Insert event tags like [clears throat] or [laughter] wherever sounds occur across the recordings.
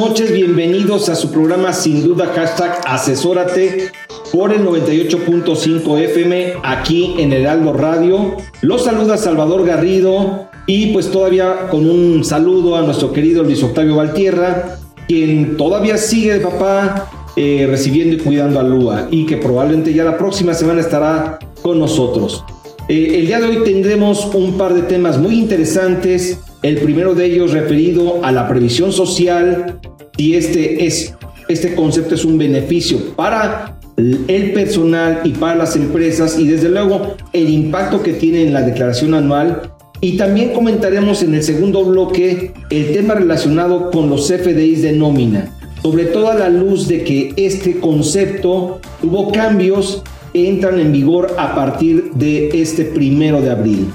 Noches, bienvenidos a su programa Sin Duda Hashtag Asesórate por el 98.5 FM aquí en Heraldo Radio. Los saluda Salvador Garrido y pues todavía con un saludo a nuestro querido Luis Octavio Valtierra, quien todavía sigue de papá eh, recibiendo y cuidando a Lua y que probablemente ya la próxima semana estará con nosotros. Eh, el día de hoy tendremos un par de temas muy interesantes. El primero de ellos referido a la previsión social y este es este concepto es un beneficio para el personal y para las empresas y desde luego el impacto que tiene en la declaración anual. Y también comentaremos en el segundo bloque el tema relacionado con los FDIs de nómina, sobre todo a la luz de que este concepto tuvo cambios que entran en vigor a partir de este primero de abril.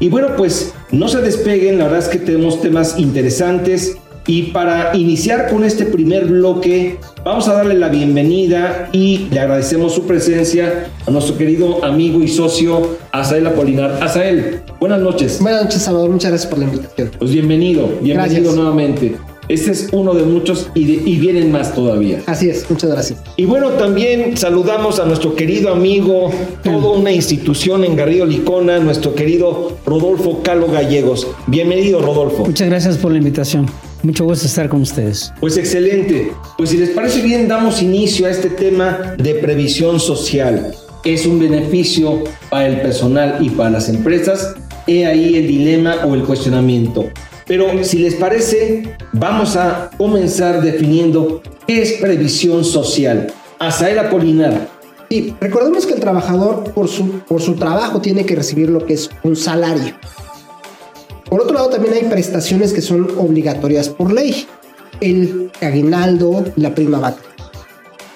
Y bueno, pues no se despeguen, la verdad es que tenemos temas interesantes y para iniciar con este primer bloque, vamos a darle la bienvenida y le agradecemos su presencia a nuestro querido amigo y socio Asael Apolinar. Asael, buenas noches. Buenas noches, Salvador. Muchas gracias por la invitación. Pues bienvenido, bienvenido nuevamente. Este es uno de muchos y, y, vienen más todavía. Así es, muchas gracias. Y bueno, también saludamos a nuestro querido amigo, toda una institución en Garrido Licona, nuestro querido Rodolfo Calo Gallegos. Bienvenido, Rodolfo. Muchas gracias por la invitación. Mucho gusto estar con ustedes. Pues excelente. Pues si les parece bien, damos inicio a este tema de previsión social. Es un beneficio para el personal y para las empresas. He ahí el dilema o el cuestionamiento. Pero si les parece, vamos a comenzar definiendo qué es previsión social. Asael Apolinar. Sí, recordemos que el trabajador por su, por su trabajo tiene que recibir lo que es un salario. Por otro lado, también hay prestaciones que son obligatorias por ley. El aguinaldo, la prima vaca.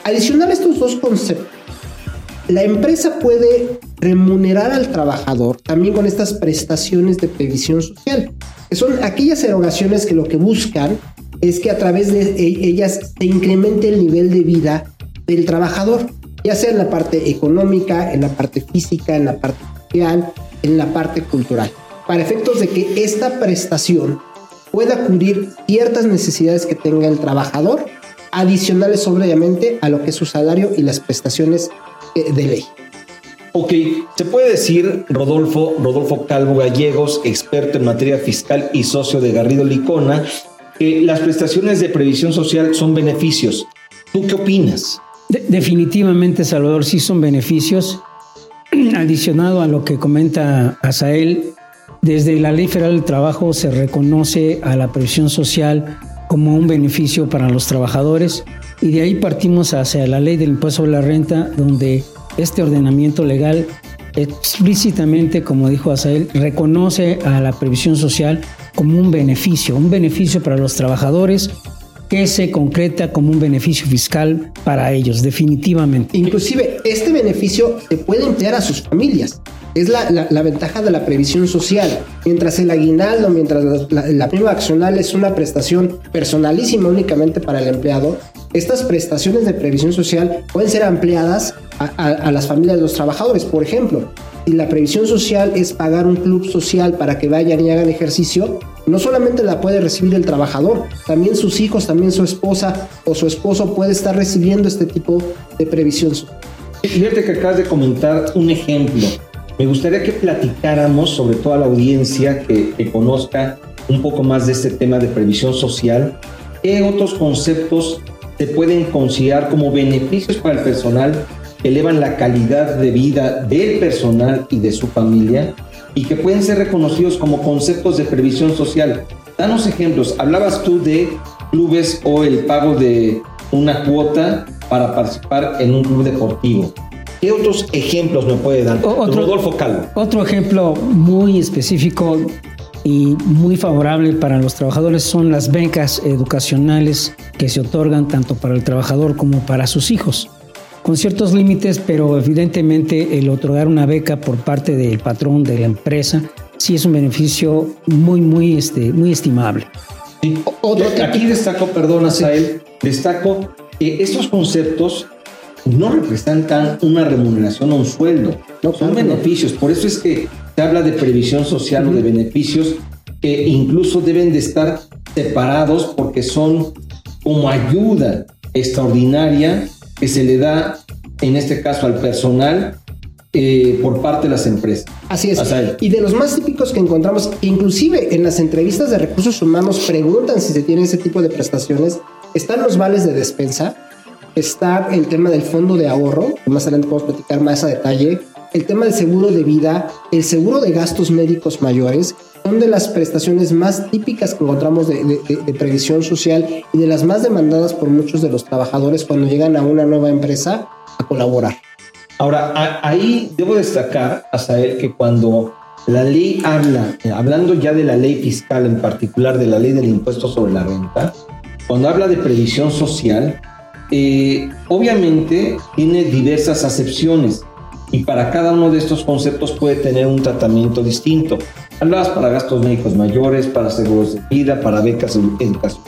Adicional a estos dos conceptos, la empresa puede remunerar al trabajador también con estas prestaciones de previsión social, que son aquellas erogaciones que lo que buscan es que a través de e-, ellas se incremente el nivel de vida del trabajador, ya sea en la parte económica, en la parte física, en la parte social, en la parte cultural para efectos de que esta prestación pueda cubrir ciertas necesidades que tenga el trabajador, adicionales obviamente a lo que es su salario y las prestaciones eh, de ley. Ok, se puede decir, Rodolfo, Rodolfo Calvo Gallegos, experto en materia fiscal y socio de Garrido Licona, que las prestaciones de previsión social son beneficios. ¿Tú qué opinas? definitivamente, Salvador, sí son beneficios. [clears throat] Adicionado a lo que comenta Asael, desde la Ley Federal del Trabajo se reconoce a la previsión social como un beneficio para los trabajadores y de ahí partimos hacia la Ley del Impuesto sobre la Renta, donde este ordenamiento legal explícitamente, como dijo Asael, reconoce a la previsión social como un beneficio, un beneficio para los trabajadores que se concreta como un beneficio fiscal para ellos, definitivamente. Inclusive, este beneficio se puede emplear a sus familias. Es la, la, ventaja de la previsión social. Mientras el aguinaldo, mientras la, la, prima accional es una prestación personalísima únicamente para el empleado, estas prestaciones de previsión social pueden ser ampliadas a, las familias de los trabajadores. Por ejemplo, si la previsión social es pagar un club social para que vayan y hagan ejercicio, no solamente la puede recibir el trabajador, también sus hijos, también su esposa o su esposo puede estar recibiendo este tipo de previsión. Fíjate que acabas de comentar un ejemplo. Me gustaría que platicáramos, sobre toda la audiencia que, que conozca un poco más de este tema de previsión social, qué otros conceptos se pueden considerar como beneficios para el personal que elevan la calidad de vida del personal y de su familia y que pueden ser reconocidos como conceptos de previsión social. Danos ejemplos. Hablabas tú de clubes o el pago de una cuota para participar en un club deportivo. ¿Qué otros ejemplos me puede dar? Otro, Rodolfo Calvo. Otro ejemplo muy específico y muy favorable para los trabajadores son las becas educacionales que se otorgan tanto para el trabajador como para sus hijos, con ciertos límites, pero evidentemente el otorgar una beca por parte del patrón de la empresa sí es un beneficio muy, muy, este, muy estimable. Aquí destaco, perdón, Asael, destaco que estos conceptos no representan una remuneración o un sueldo, no, son beneficios. Por eso es que se habla de previsión social o de beneficios que incluso deben de estar separados porque son como ayuda extraordinaria que se le da, en este caso, al personal eh, por parte de las empresas. Así es. Y de los más típicos que encontramos, inclusive en las entrevistas de recursos humanos preguntan si se tiene ese tipo de prestaciones, están los vales de despensa, está el tema del fondo de ahorro, más adelante podemos platicar más a detalle, el tema del seguro de vida, el seguro de gastos médicos mayores, son de las prestaciones más típicas que encontramos de, previsión social y de las más demandadas por muchos de los trabajadores cuando llegan a una nueva empresa a colaborar. Ahora, ahí debo destacar, él que cuando la ley habla, hablando ya de la ley fiscal en particular, de la ley del impuesto sobre la renta, cuando habla de previsión social, eh, obviamente tiene diversas acepciones y para cada uno de estos conceptos puede tener un tratamiento distinto. Hablabas para gastos médicos mayores, para seguros de vida, para becas de educación.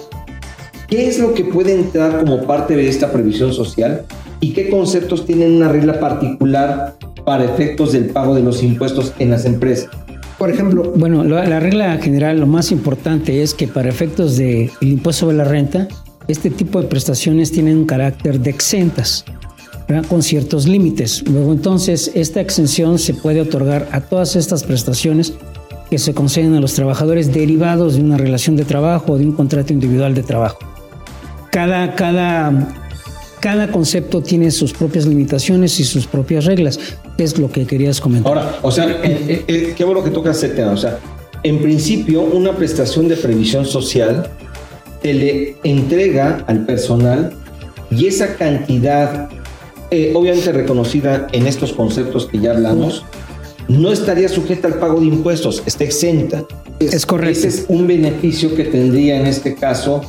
¿Qué es lo que puede entrar como parte de esta previsión social y qué conceptos tienen una regla particular para efectos del pago de los impuestos en las empresas? Por ejemplo, bueno, la, regla general, lo más importante es que para efectos del impuesto sobre la renta, este tipo de prestaciones tienen un carácter de exentas, con ciertos límites. Luego entonces, esta exención se puede otorgar a todas estas prestaciones que se conceden a los trabajadores derivados de una relación de trabajo o de un contrato individual de trabajo. Cada, cada, cada concepto tiene sus propias limitaciones y sus propias reglas. Es lo que querías comentar. Ahora, o sea, eh, eh, eh, qué bueno que tocas ese tema. O sea, en principio, una prestación de previsión social se le entrega al personal y esa cantidad, eh, obviamente reconocida en estos conceptos que ya hablamos, no estaría sujeta al pago de impuestos, está exenta. Es correcto. Ese es un beneficio que tendría en este caso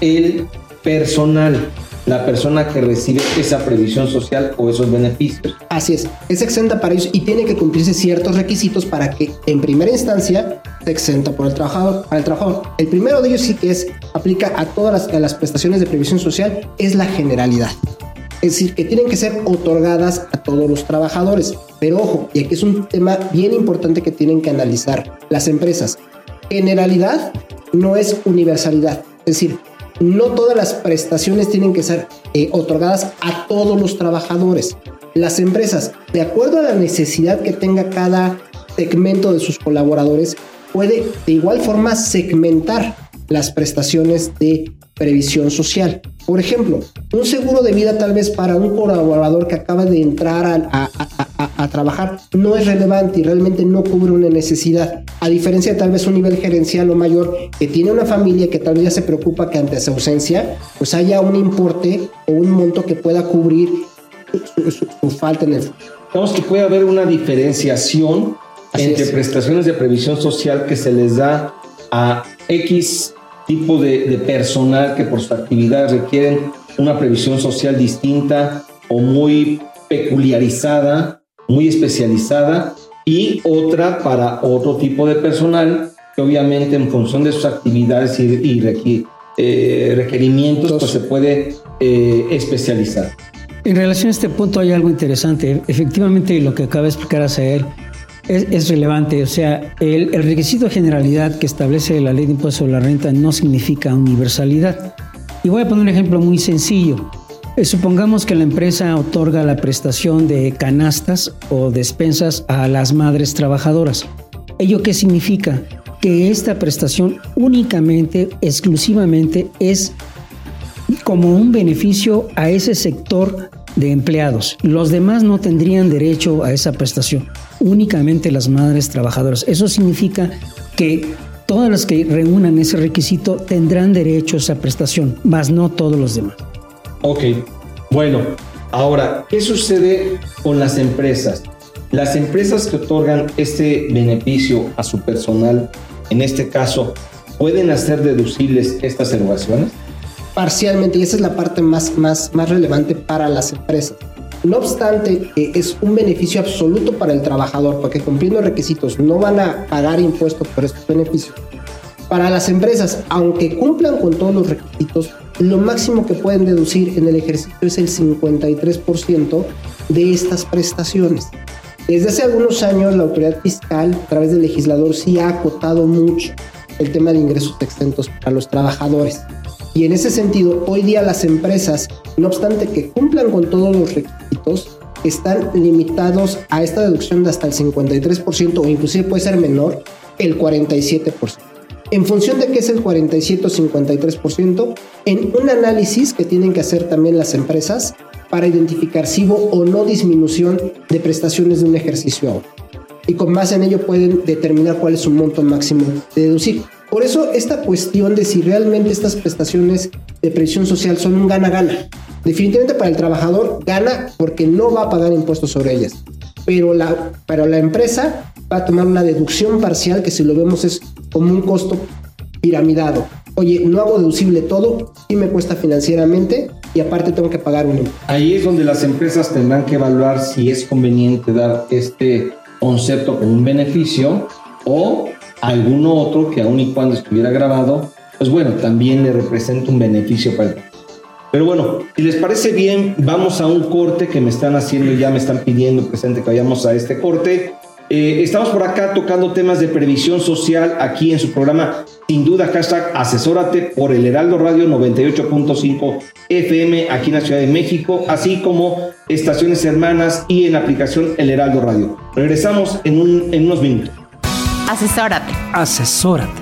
el personal la persona que recibe esa previsión social o esos beneficios. Así es, es exenta para ellos y tiene que cumplirse ciertos requisitos para que en primera instancia se exenta por el trabajador, para el trabajador. El primero de ellos sí que es aplica a todas las, las prestaciones de previsión social es la generalidad. Es decir, que tienen que ser otorgadas a todos los trabajadores. Pero ojo, y aquí es un tema bien importante que tienen que analizar las empresas. Generalidad no es universalidad. Es decir, no todas las prestaciones tienen que ser eh, otorgadas a todos los trabajadores. Las empresas, de acuerdo a la necesidad que tenga cada segmento de sus colaboradores, puede de igual forma segmentar las prestaciones de previsión social. Por ejemplo, un seguro de vida tal vez para un colaborador que acaba de entrar a, trabajar no es relevante y realmente no cubre una necesidad, a diferencia de tal vez un nivel gerencial o mayor que tiene una familia que tal vez ya se preocupa que ante esa ausencia pues haya un importe o un monto que pueda cubrir su, falta en el Digamos que puede haber una diferenciación entre prestaciones de previsión social que se les da a X tipo de, personal que por su actividad requieren una previsión social distinta o muy peculiarizada, muy especializada, y otra para otro tipo de personal que obviamente en función de sus actividades y, eh, requerimientos pues se puede eh, especializar. En relación a este punto hay algo interesante. Efectivamente, lo que acaba de explicar hacia él es, relevante. O sea, el, requisito de generalidad que establece la ley de impuestos sobre la renta no significa universalidad. Y voy a poner un ejemplo muy sencillo. Eh, supongamos que la empresa otorga la prestación de canastas o despensas a las madres trabajadoras. ¿Ello qué significa? Que esta prestación únicamente, exclusivamente, es como un beneficio a ese sector de empleados. Los demás no tendrían derecho a esa prestación, únicamente las madres trabajadoras. Eso significa que todas las que reúnan ese requisito tendrán derecho a esa prestación, más no todos los demás. Ok, bueno, ahora, ¿qué sucede con las empresas? Las empresas que otorgan este beneficio a su personal, en este caso, ¿pueden hacer deducibles estas erogaciones? Parcialmente, y esa es la parte más, más, más relevante para las empresas. No obstante, eh, es un beneficio absoluto para el trabajador, porque cumpliendo requisitos no van a pagar impuestos por estos beneficios. Para las empresas, aunque cumplan con todos los requisitos, lo máximo que pueden deducir en el ejercicio es el 53% de estas prestaciones. Desde hace algunos años, la autoridad fiscal, a través del legislador, sí ha acotado mucho el tema de ingresos exentos para los trabajadores. Y en ese sentido, hoy día las empresas, no obstante que cumplan con todos los requisitos, están limitados a esta deducción de hasta el 53% o inclusive puede ser menor, el 47%. En función de qué es el 47 o 53%, en un análisis que tienen que hacer también las empresas para identificar si hubo o no disminución de prestaciones de un ejercicio a otro. Y con base en ello pueden determinar cuál es su monto máximo de deducir. Por eso esta cuestión de si realmente estas prestaciones de previsión social son un gana-gana. Definitivamente para el trabajador gana porque no va a pagar impuestos sobre ellas. Pero la, pero la empresa va a tomar una deducción parcial que si lo vemos es como un costo piramidado. Oye, no hago deducible todo, y me cuesta financieramente y aparte tengo que pagar un impuesto. Ahí es donde las empresas tendrán que evaluar si es conveniente dar este concepto como un beneficio o alguno otro que aun y cuando estuviera grabado, pues bueno, también le representa un beneficio para el pero bueno, si les parece bien, vamos a un corte que me están haciendo, ya me están pidiendo presente que vayamos a este corte. Eh, estamos por acá tocando temas de previsión social aquí en su programa, sin duda, hashtag asesórate por el Heraldo Radio 98.5 FM aquí en la Ciudad de México, así como estaciones hermanas y en la aplicación El Heraldo Radio. Regresamos en, un, en unos minutos. Asesórate. Asesórate.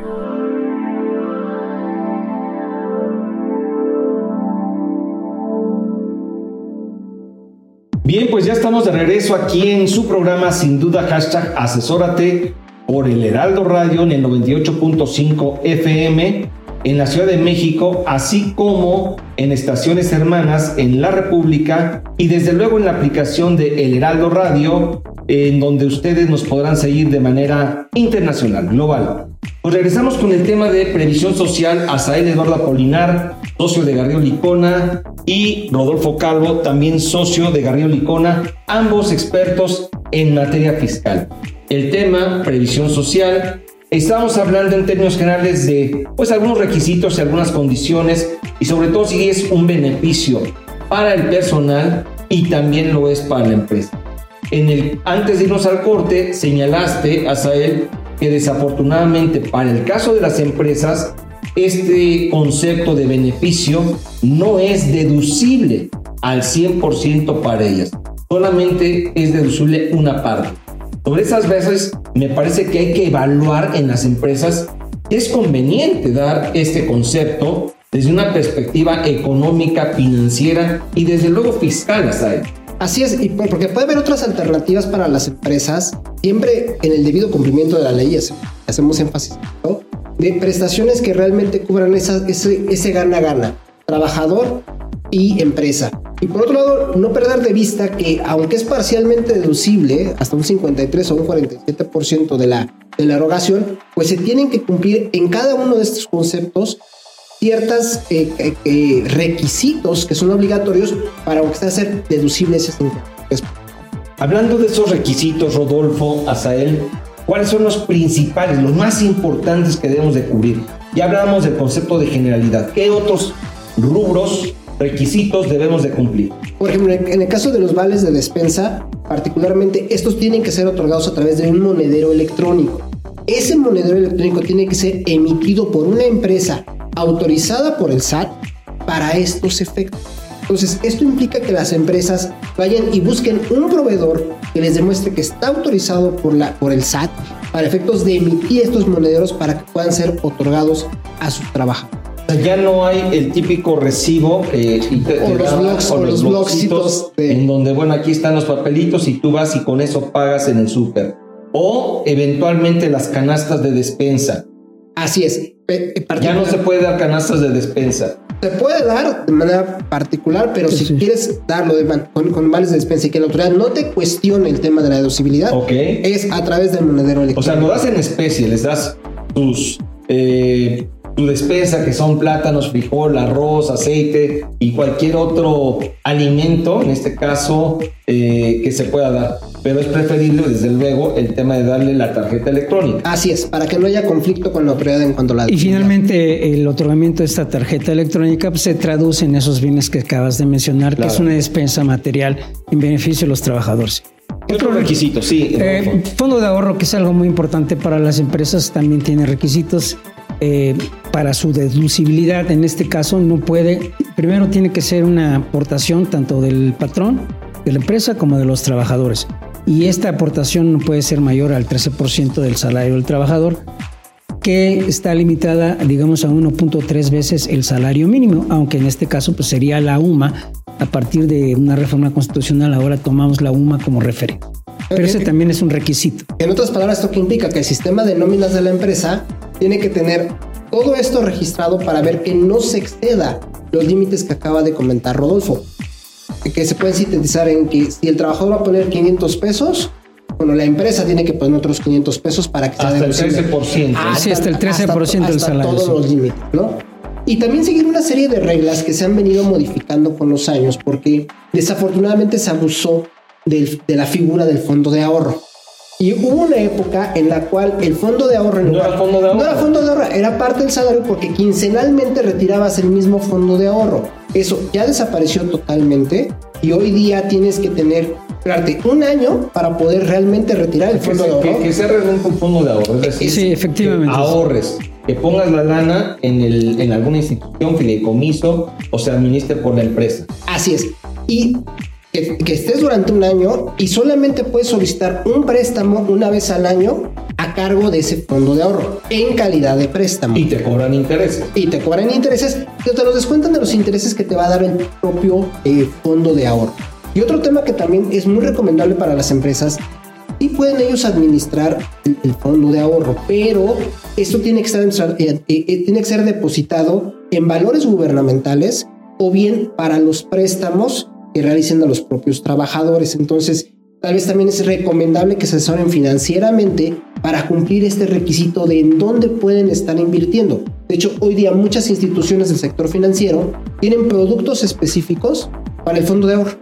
estamos de regreso aquí en su programa, sin duda, hashtag asesórate por el Heraldo Radio en el 98.5 FM en la Ciudad de México, así como en estaciones hermanas en la República y desde luego en la aplicación de El Heraldo Radio, en donde ustedes nos podrán seguir de manera internacional, global. Pues regresamos con el tema de previsión social. Azael Eduardo Apolinar, socio de Garrido Licona, y Rodolfo Calvo, también socio de Garrido Licona, ambos expertos en materia fiscal. El tema, previsión social, estamos hablando en términos generales de pues algunos requisitos y algunas condiciones y sobre todo si es un beneficio para el personal y también lo es para la empresa. Antes de irnos al corte, señalaste, Azael, que desafortunadamente para el caso de las empresas, este concepto de beneficio no es deducible al 100% para ellas. Solamente es deducible una parte. Sobre esas veces me parece que hay que evaluar en las empresas es conveniente dar este concepto desde una perspectiva económica, financiera y desde luego fiscal hasta. Así es, y porque puede haber otras alternativas para las empresas, siempre en el debido cumplimiento de la ley, hacemos énfasis, de prestaciones que realmente cubran esa, ese gana-gana, trabajador y empresa. Y por otro lado, no perder de vista que aunque es parcialmente deducible, hasta un 53 o un 47% de la, de la erogación, pues se tienen que cumplir en cada uno de estos conceptos ciertos requisitos que son obligatorios para hacer deducibles ese impuesto. Hablando de esos requisitos, Rodolfo, Azael, ¿cuáles son los principales, los más importantes que debemos de cubrir? Ya hablábamos del concepto de generalidad. ¿Qué otros rubros, requisitos debemos de cumplir? Por ejemplo, en el caso de los vales de despensa, particularmente, estos tienen que ser otorgados a través de un monedero electrónico. Ese monedero electrónico tiene que ser emitido por una empresa autorizada por el SAT para estos efectos. Entonces, esto implica que las empresas vayan y busquen un proveedor que les demuestre que está autorizado por, la, por el SAT para efectos de emitir estos monederos para que puedan ser otorgados a sus trabajadores. Ya no hay el típico recibo que o, los blogs, o, los blogcitos en donde, bueno, aquí están los papelitos y tú vas y con eso pagas en el súper. O eventualmente las canastas de despensa. Así es. Ya no se puede dar canastas de despensa. Se puede dar de manera particular, pero si quieres darlo de con, con, vales de despensa y que la autoridad no te cuestione el tema de la deducibilidad, es a través del monedero electrónico. O sea, lo das en especie, les das tus eh, tu despensa, que son plátanos, frijol, arroz, aceite y cualquier otro alimento, en este caso, eh, que se pueda dar. Pero es preferible, desde luego, el tema de darle la tarjeta electrónica. Así es, para que no haya conflicto con la autoridad en cuanto a la... Y finalmente, el otorgamiento de esta tarjeta electrónica pues, se traduce en esos bienes que acabas de mencionar, que es una despensa material en beneficio de los trabajadores. Otro requisito, sí. Eh, fondo de ahorro, que es algo muy importante para las empresas, también tiene requisitos eh, para su deducibilidad. En este caso no puede, primero tiene que ser una aportación tanto del patrón, de la empresa, como de los trabajadores. Y esta aportación no puede ser mayor al 13% del salario del trabajador, que está limitada, digamos, a 1.3 veces el salario mínimo, aunque en este caso pues, sería la UMA. A partir de una reforma constitucional, ahora tomamos la UMA como referente. Pero ese también es un requisito. En otras palabras, esto que implica que el sistema de nóminas de la empresa tiene que tener todo esto registrado para ver que no se exceda los límites que acaba de comentar Rodolfo. Que se pueden sintetizar en que si el trabajador va a poner 500 pesos, bueno, la empresa tiene que poner otros 500 pesos para que sea hasta el 13%. Hasta, sí, hasta el 13% del salario. Todos los límites, ¿no? Y también seguir una serie de reglas que se han venido modificando con los años, porque desafortunadamente se abusó de la figura del fondo de ahorro. Y hubo una época en la cual el fondo de ahorro no, era fondo de ahorro. no era fondo de ahorro, era parte del salario porque quincenalmente retirabas el mismo fondo de ahorro. Eso ya desapareció totalmente y hoy día tienes que tener un año para poder realmente retirar el fondo de ahorro. Que, sea realmente un fondo de ahorro, es decir, sí, efectivamente. Que ahorres, que pongas la lana en, el, en alguna institución, fideicomiso o se administre por la empresa. Así es. Y que, estés durante un año y solamente puedes solicitar un préstamo una vez al año a cargo de ese fondo de ahorro en calidad de préstamo. Y te cobran intereses. Y te cobran intereses, pero te los descuentan de los intereses que te va a dar el propio eh, fondo de ahorro. Y otro tema que también es muy recomendable para las empresas, y pueden ellos administrar el, fondo de ahorro, pero esto tiene que, estar, eh, eh, tiene que ser depositado en valores gubernamentales o bien para los préstamos que realicen a los propios trabajadores. Entonces, tal vez también es recomendable que se asesoren financieramente para cumplir este requisito de en dónde pueden estar invirtiendo. De hecho, hoy día muchas instituciones del sector financiero tienen productos específicos para el fondo de ahorro.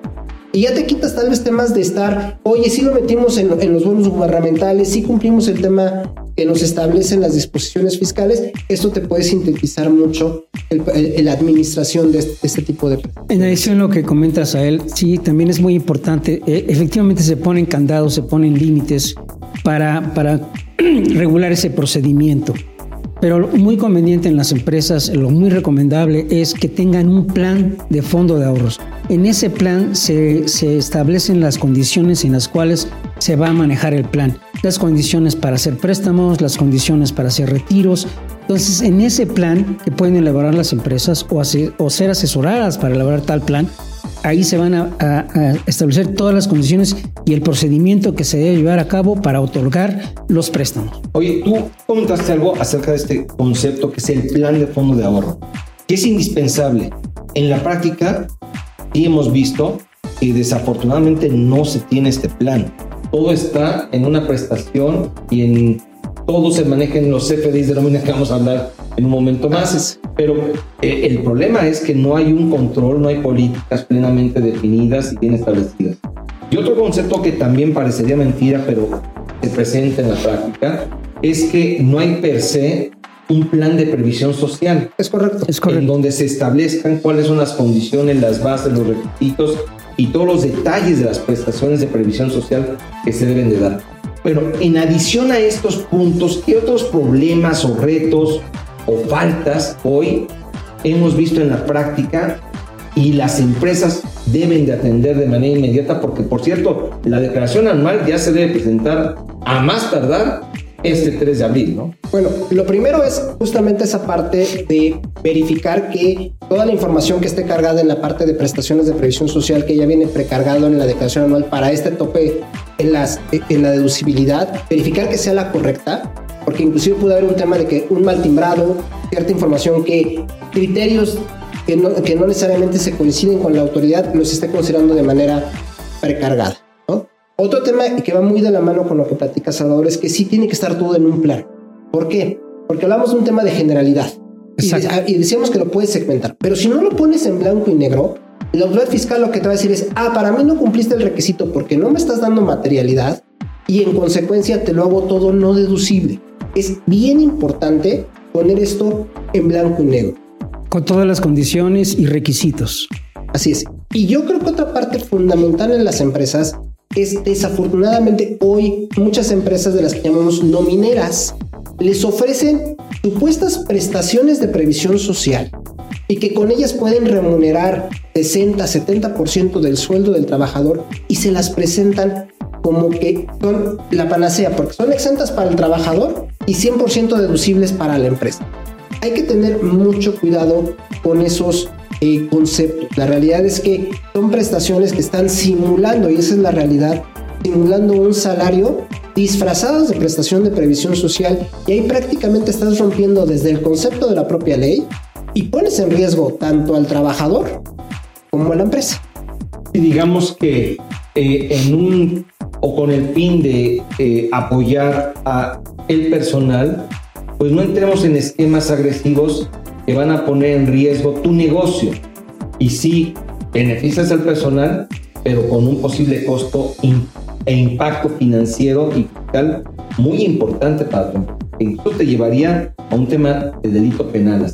Y ya te quitas tal vez temas de estar, oye, si lo metimos en, los bonos gubernamentales, si cumplimos el tema que nos establecen las disposiciones fiscales, esto te puede sintetizar mucho la administración de este, tipo de... En adición a lo que comentas a él, sí, también es muy importante, e, efectivamente se ponen candados, se ponen límites para, para [clears throat] regular ese procedimiento. Pero muy conveniente en las empresas, lo muy recomendable es que tengan un plan de fondo de ahorros. En ese plan se, se, establecen las condiciones en las cuales se va a manejar el plan. Las condiciones para hacer préstamos, las condiciones para hacer retiros. Entonces, en ese plan que pueden elaborar las empresas o, o ser asesoradas para elaborar tal plan, ahí se van a, establecer todas las condiciones y el procedimiento que se debe llevar a cabo para otorgar los préstamos. Oye, tú comentaste algo acerca de este concepto que es el plan de fondo de ahorro, que es indispensable. En la práctica, y hemos visto que desafortunadamente no se tiene este plan. Todo está en una prestación y en todo se maneja en los CFDs de nómina que vamos a hablar en un momento más. Pero eh, el problema es que no hay un control, no hay políticas plenamente definidas y bien establecidas. Y otro concepto que también parecería mentira, pero se presenta en la práctica, es que no hay per se un plan de previsión social. Es correcto. Es correcto. En donde se establezcan cuáles son las condiciones, las bases, los requisitos y todos los detalles de las prestaciones de previsión social que se deben de dar. Pero en adición a estos puntos, ¿qué otros problemas o retos o faltas hoy hemos visto en la práctica y las empresas deben de atender de manera inmediata? Porque, por cierto, la declaración anual ya se debe presentar a más tardar este 3 de abril, ¿no? Bueno, lo primero es justamente esa parte de verificar que toda la información que esté cargada en la parte de prestaciones de previsión social que ya viene precargado en la declaración anual para este tope en, las, en la deducibilidad, verificar que sea la correcta, porque inclusive puede haber un tema de que un mal timbrado, cierta información que criterios que no, que no necesariamente se coinciden con la autoridad los esté considerando de manera precargada. ¿no? Otro tema que va muy de la mano con lo que platica Salvador es que sí tiene que estar todo en un plan. ¿Por qué? Porque hablamos de un tema de generalidad. Y, y decíamos que lo puedes segmentar. Pero si no lo pones en blanco y negro, la autoridad fiscal lo que te va a decir es, ah, para mí no cumpliste el requisito porque no me estás dando materialidad y en consecuencia te lo hago todo no deducible. Es bien importante poner esto en blanco y negro. Con todas las condiciones y requisitos. Así es. Y yo creo que otra parte fundamental en las empresas es desafortunadamente hoy muchas empresas de las que llamamos nomineras les ofrecen supuestas prestaciones de previsión social y que con ellas pueden remunerar 60, 70% del sueldo del trabajador y se las presentan como que son la panacea porque son exentas para el trabajador y 100% deducibles para la empresa hay que tener mucho cuidado con esos eh, conceptos. La realidad es que son prestaciones que están simulando, y esa es la realidad, simulando un salario disfrazadas de prestación de previsión social y ahí prácticamente estás rompiendo desde el concepto de la propia ley y pones en riesgo tanto al trabajador como a la empresa. Y digamos que eh, en un o con el fin de eh, apoyar a el personal, pues no entremos en esquemas agresivos que van a poner en riesgo tu negocio. Y sí, beneficias al personal, pero con un posible costo e impacto financiero y fiscal muy importante para tu empresa. Incluso te llevaría a un tema de delito penal.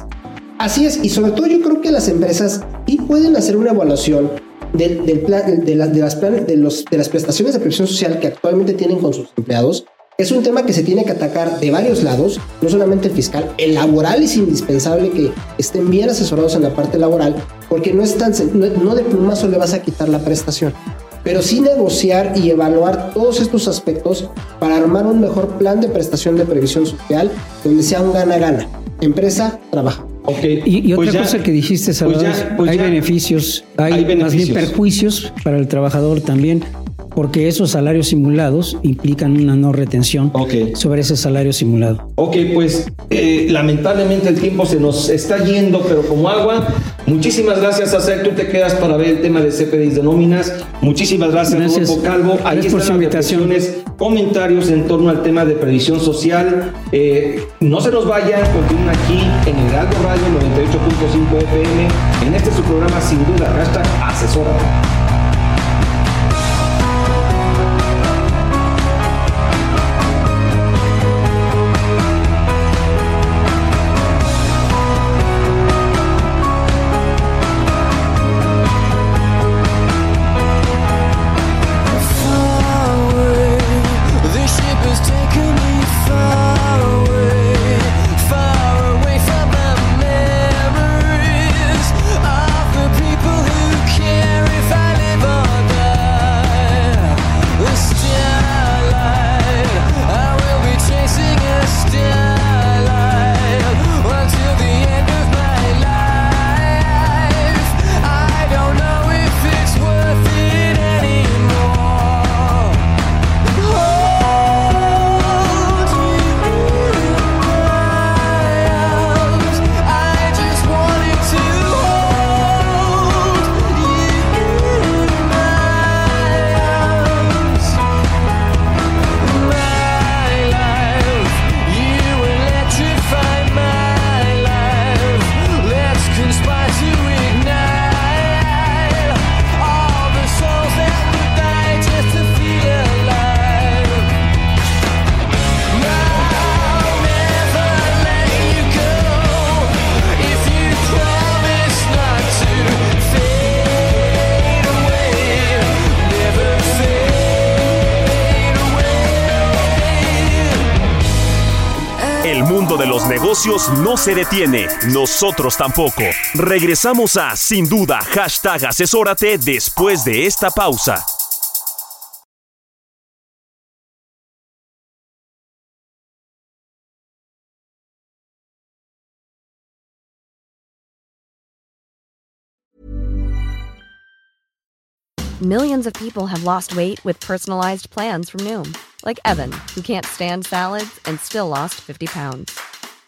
Así es, y sobre todo yo creo que las empresas sí pueden hacer una evaluación del, plan, de, de las de, las prestaciones de previsión social que actualmente tienen con sus empleados. Es un tema que se tiene que atacar de varios lados, no solamente el fiscal, el laboral es indispensable que estén bien asesorados en la parte laboral, porque no, es tan, no, no de plumazo le vas a quitar la prestación, pero sí negociar y evaluar todos estos aspectos para armar un mejor plan de prestación de previsión social donde sea un gana-gana, empresa, trabajo. Ok, Y, y otra pues ya- cosa que dijiste, Salvador, ya- es, pues hay ya- beneficios, hay, hay más bien perjuicios para el trabajador también, porque esos salarios simulados implican una no retención sobre ese salario simulado. Ok, pues eh, lamentablemente el tiempo se nos está yendo, pero como agua. Muchísimas gracias, Acer. Tú te quedas para ver el tema de CPDs de nóminas. Muchísimas gracias, Gracias. Rodolfo Calvo. Ahí Gracias por su las invitación. comentarios en torno al tema de previsión social. Eh, no se nos vaya, continúen aquí en el Heraldo Radio 98.5 FM. En este su programa, sin duda, hashtag asesora. No se detiene, nosotros tampoco. Regresamos a Sin Duda, hashtag asesórate después de esta pausa. Millions of people have lost weight with personalized plans from Noom, like Evan, who can't stand salads and still lost 50 pounds.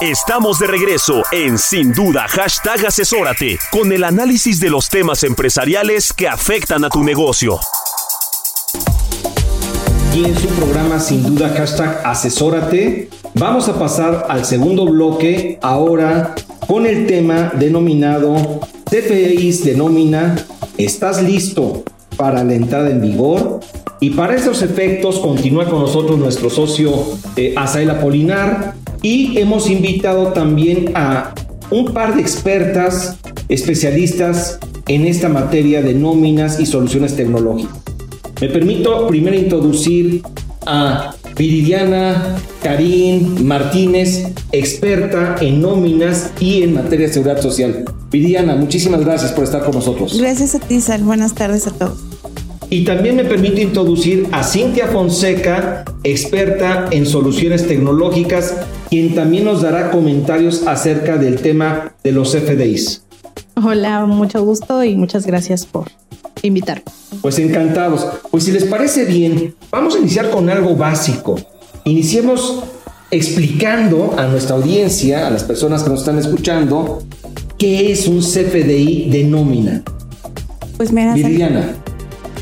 Estamos de regreso en Sin Duda, hashtag asesórate, con el análisis de los temas empresariales que afectan a tu negocio. Y en su programa Sin Duda, hashtag asesórate, vamos a pasar al segundo bloque ahora con el tema denominado CFEIs de nómina, ¿estás listo para la entrada en vigor? Y para esos efectos continúa con nosotros nuestro socio eh, Apolinar y hemos invitado también a un par de expertas especialistas en esta materia de nóminas y soluciones tecnológicas. Me permito primero introducir a Viridiana Karim Martínez, experta en nóminas y en materia de seguridad social. Viridiana, muchísimas gracias por estar con nosotros. Gracias a ti, Sal. Buenas tardes a todos. Y también me permito introducir a Cintia Fonseca, experta en soluciones tecnológicas, quien también nos dará comentarios acerca del tema de los FDIs. Hola, mucho gusto y muchas gracias por invitarme. Pues encantados. Pues si les parece bien, vamos a iniciar con algo básico. Iniciemos explicando a nuestra audiencia, a las personas que nos están escuchando, qué es un CFDI de nómina. Pues mira, Viviana.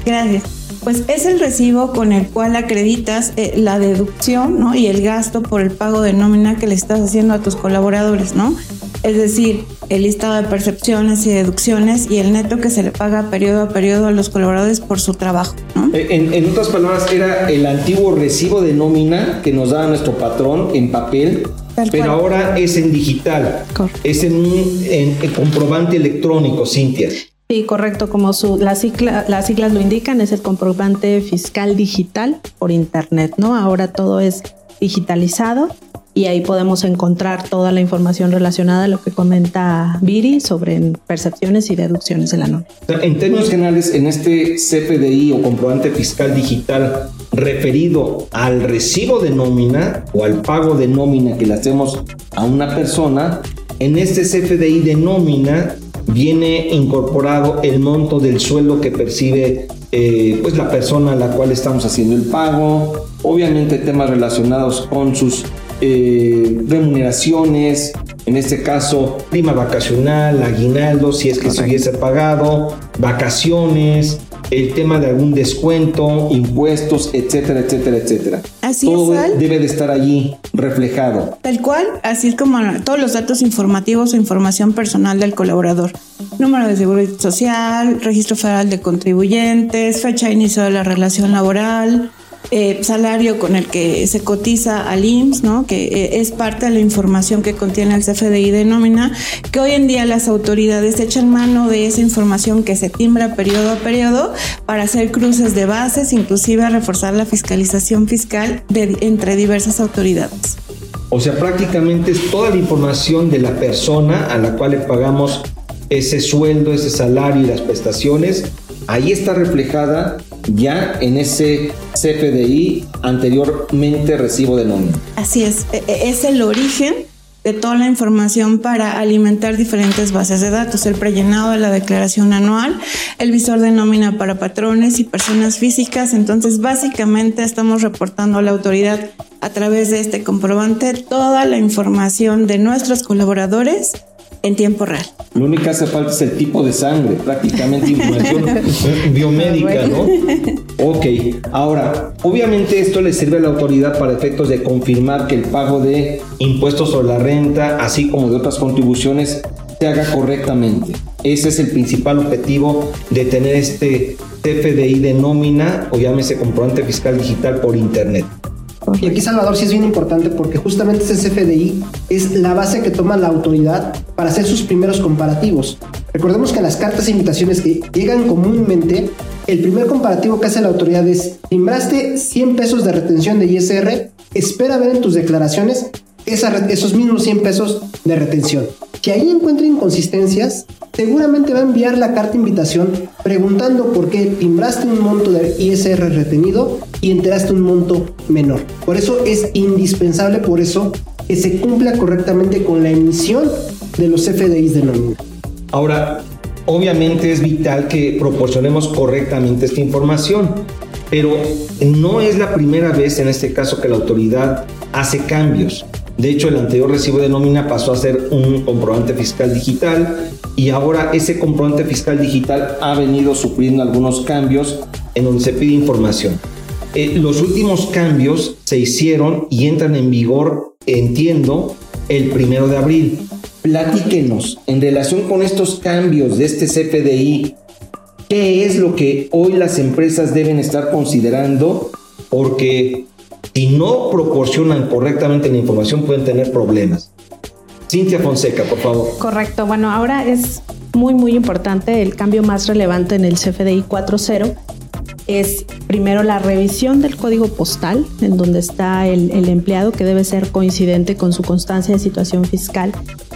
Gracias. Pues es el recibo con el cual acreditas eh, la deducción ¿no? y el gasto por el pago de nómina que le estás haciendo a tus colaboradores, ¿no? Es decir, el listado de percepciones y deducciones y el neto que se le paga periodo a periodo a los colaboradores por su trabajo. ¿no? En, en otras palabras, era el antiguo recibo de nómina que nos daba nuestro patrón en papel, Tal pero cual. ahora es en digital. Correcto. Es en un en- en comprobante electrónico, Cintia. Sí, correcto, como su, sigla- las siglas lo indican, es el comprobante fiscal digital por Internet, ¿no? Ahora todo es digitalizado y ahí podemos encontrar toda la información relacionada a lo que comenta Viri sobre percepciones y deducciones de la sea, En términos generales, en este CFDI o comprobante fiscal digital referido al recibo de nómina o al pago de nómina que le hacemos a una persona, en este CFDI de nómina viene incorporado el monto del sueldo que percibe eh, pues la persona a la cual estamos haciendo el pago, obviamente temas relacionados con sus eh, remuneraciones, en este caso prima vacacional, aguinaldo, si es que se hubiese pagado, vacaciones, el tema de algún descuento, impuestos, etcétera, etcétera, etcétera. Así Todo es, Sal. debe de estar allí reflejado. Tal cual, así es como todos los datos informativos o información personal del colaborador. Número de seguridad social, registro federal de contribuyentes, fecha de inicio de la relación laboral, eh, salario con el que se cotiza al IMSS, ¿no? que eh, es parte de la información que contiene el CFDI de nómina, que hoy en día las autoridades echan mano de esa información que se timbra periodo a periodo para hacer cruces de bases, inclusive a reforzar la fiscalización fiscal entre diversas autoridades. O sea, prácticamente es toda la información de la persona a la cual le pagamos ese sueldo, ese salario y las prestaciones. Ahí está reflejada ya en ese CFDI anteriormente recibo de nómina. Así es, e- e- es el origen de toda la información para alimentar diferentes bases de datos, el prellenado de la declaración anual, el visor de nómina para patrones y personas físicas. Entonces, básicamente estamos reportando a la autoridad a través de este comprobante toda la información de nuestros colaboradores en tiempo real. Lo único que hace falta es el tipo de sangre, prácticamente información [laughs] [laughs] biomédica, ¿no? Ok, ahora, obviamente esto le sirve a la autoridad para efectos de confirmar que el pago de impuestos sobre la renta, así como de otras contribuciones, se haga correctamente. Ese es el principal objetivo de tener este CFDI de nómina o llámese comprobante fiscal digital por internet. Y aquí Salvador sí es bien importante porque justamente ese CFDI es la base que toma la autoridad para hacer sus primeros comparativos. Recordemos que las cartas e invitaciones que llegan comúnmente, el primer comparativo que hace la autoridad es, timbraste 100 pesos de retención de ISR, espera ver en tus declaraciones esos mismos 100 pesos de retención. Si ahí encuentra inconsistencias, seguramente va a enviar la carta invitación preguntando por qué timbraste un monto de ISR retenido y enteraste un monto menor. Por eso es indispensable, por eso que se cumpla correctamente con la emisión de los FDIs de nómina. Ahora, obviamente es vital que proporcionemos correctamente esta información, pero no es la primera vez en este caso que la autoridad hace cambios. De hecho, el anterior recibo de nómina pasó a ser un comprobante fiscal digital y ahora ese comprobante fiscal digital ha venido sufriendo algunos cambios en donde se pide información. Eh, los últimos cambios se hicieron y entran en vigor, entiendo, el primero de abril. Platíquenos, en relación con estos cambios de este CFDI, ¿qué es lo que hoy las empresas deben estar considerando? Porque si no proporcionan correctamente la información pueden tener problemas. Cintia Fonseca, por favor. Correcto. Bueno, ahora es muy, muy importante el cambio más relevante en el CFDI 4.0 es primero la revisión del código postal, en donde está el, el, empleado, que debe ser coincidente con su constancia de situación fiscal.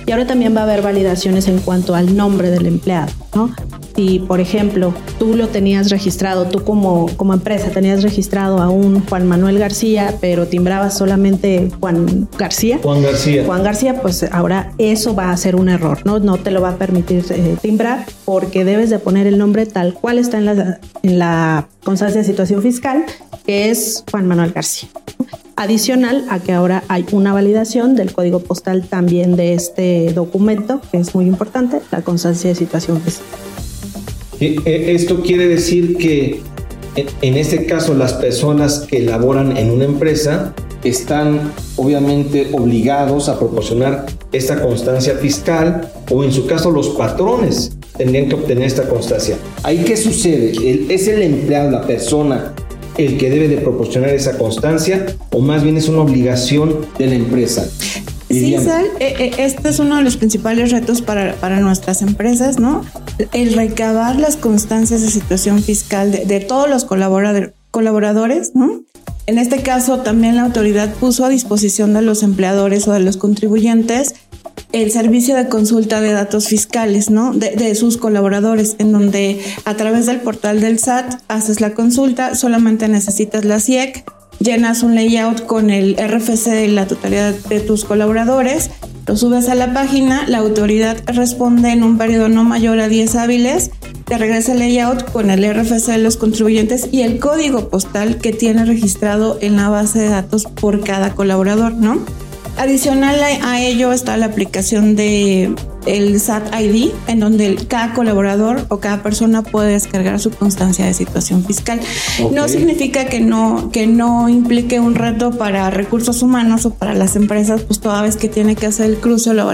Y ahora también va a haber validaciones en cuanto al nombre del empleado, ¿no? Si, por ejemplo, tú lo tenías registrado, tú como, como empresa tenías registrado a un Juan Manuel García, pero timbrabas solamente Juan García. Juan García. Juan García, pues ahora eso va a ser un error, ¿no? No te lo va a permitir eh, timbrar porque debes de poner el nombre tal cual está en la, en la constancia de situación fiscal, que es Juan Manuel García. Adicional a que ahora hay una validación del código postal también de este documento, que es muy importante, la constancia de situación fiscal. Esto quiere decir que en este caso las personas que laboran en una empresa están obviamente obligados a proporcionar esta constancia fiscal o en su caso los patrones tendrían que obtener esta constancia. ¿Ahí qué sucede? ¿Es el empleado, la persona, el que debe de proporcionar esa constancia o más bien es una obligación de la empresa? Sí, Sal, este es uno de los principales retos para, para nuestras empresas, ¿no? El recabar las constancias de situación fiscal de, de todos los colaborador, colaboradores, ¿no? En este caso, también la autoridad puso a disposición de los empleadores o de los contribuyentes el servicio de consulta de datos fiscales, ¿no? De, sus colaboradores, en donde a través del portal del SAT haces la consulta, solamente necesitas la CIEC, llenas un layout con el RFC de la totalidad de tus colaboradores, lo subes a la página, la autoridad responde en un periodo no mayor a 10 hábiles, te regresa el layout con el RFC de los contribuyentes y el código postal que tiene registrado en la base de datos por cada colaborador, ¿no? Adicional a ello está la aplicación de el SAT ID, en donde cada colaborador o cada persona puede descargar su constancia de situación fiscal. Okay. No significa que no, que no implique un reto para recursos humanos o para las empresas, pues toda vez que tiene que hacer el cruce o la,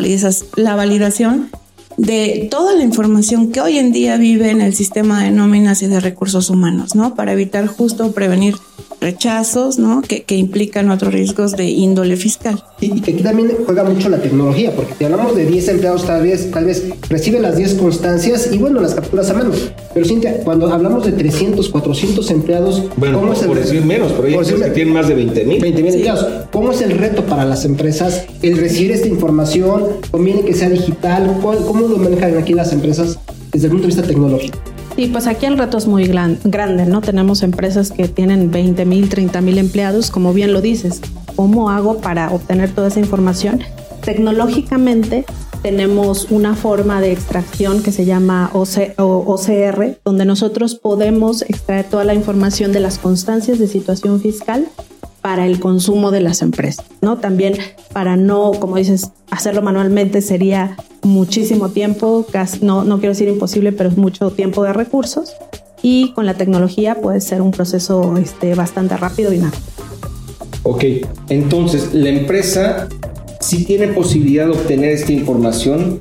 la validación de toda la información que hoy en día vive en el sistema de nóminas y de recursos humanos, ¿no? Para evitar justo prevenir rechazos, ¿no? Que, que implican otros riesgos de índole fiscal. Y, que aquí también juega mucho la tecnología, porque si hablamos de 10 empleados, tal vez, tal vez reciben las 10 constancias y bueno, las capturas a mano. Pero Cintia, cuando hablamos de 300, 400 empleados, bueno, ¿cómo por, es el por decir menos, pero empresas que tienen más de 20 mil. 20 mil sí. empleados. ¿Cómo es el reto para las empresas el recibir esta información? ¿Conviene que sea digital? ¿Cómo lo manejan aquí las empresas desde el punto de vista tecnológico? Sí, pues aquí el reto es muy gran, grande, ¿no? Tenemos empresas que tienen 20 mil, 30 mil empleados, como bien lo dices. ¿Cómo hago para obtener toda esa información? Tecnológicamente tenemos una forma de extracción que se llama OC OCR, donde nosotros podemos extraer toda la información de las constancias de situación fiscal para el consumo de las empresas, ¿no? También para no, como dices, hacerlo manualmente sería muchísimo tiempo, no, no quiero decir imposible, pero es mucho tiempo de recursos y con la tecnología puede ser un proceso este, bastante rápido y nada. Ok, entonces la empresa sí tiene posibilidad de obtener esta información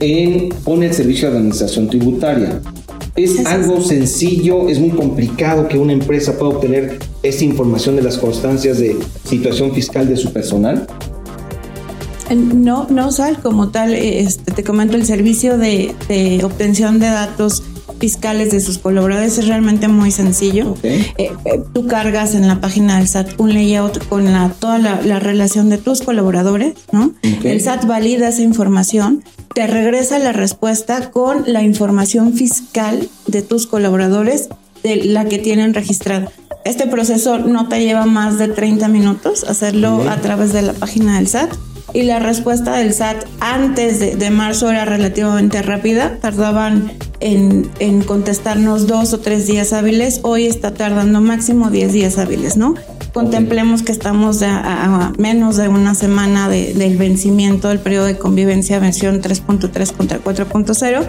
en, con el servicio de administración tributaria. Es algo sencillo, es muy complicado que una empresa pueda obtener esta información de las constancias de situación fiscal de su personal. No, no, Sal, como tal, este, te comento, el servicio de, de obtención de datos fiscales de sus colaboradores es realmente muy sencillo. Eh, eh, tú cargas en la página del SAT un layout con la, toda la, la relación de tus colaboradores, ¿no? El SAT valida esa información, te regresa la respuesta con la información fiscal de tus colaboradores de la que tienen registrada. Este proceso no te lleva más de 30 minutos hacerlo a través de la página del SAT y la respuesta del SAT antes de, de marzo era relativamente rápida, tardaban en, en contestarnos dos o tres días hábiles, hoy está tardando máximo 10 días hábiles, ¿no? Contemplemos que estamos a, a- a menos de una semana de- del vencimiento del periodo de convivencia versión 3.3 contra 4.0,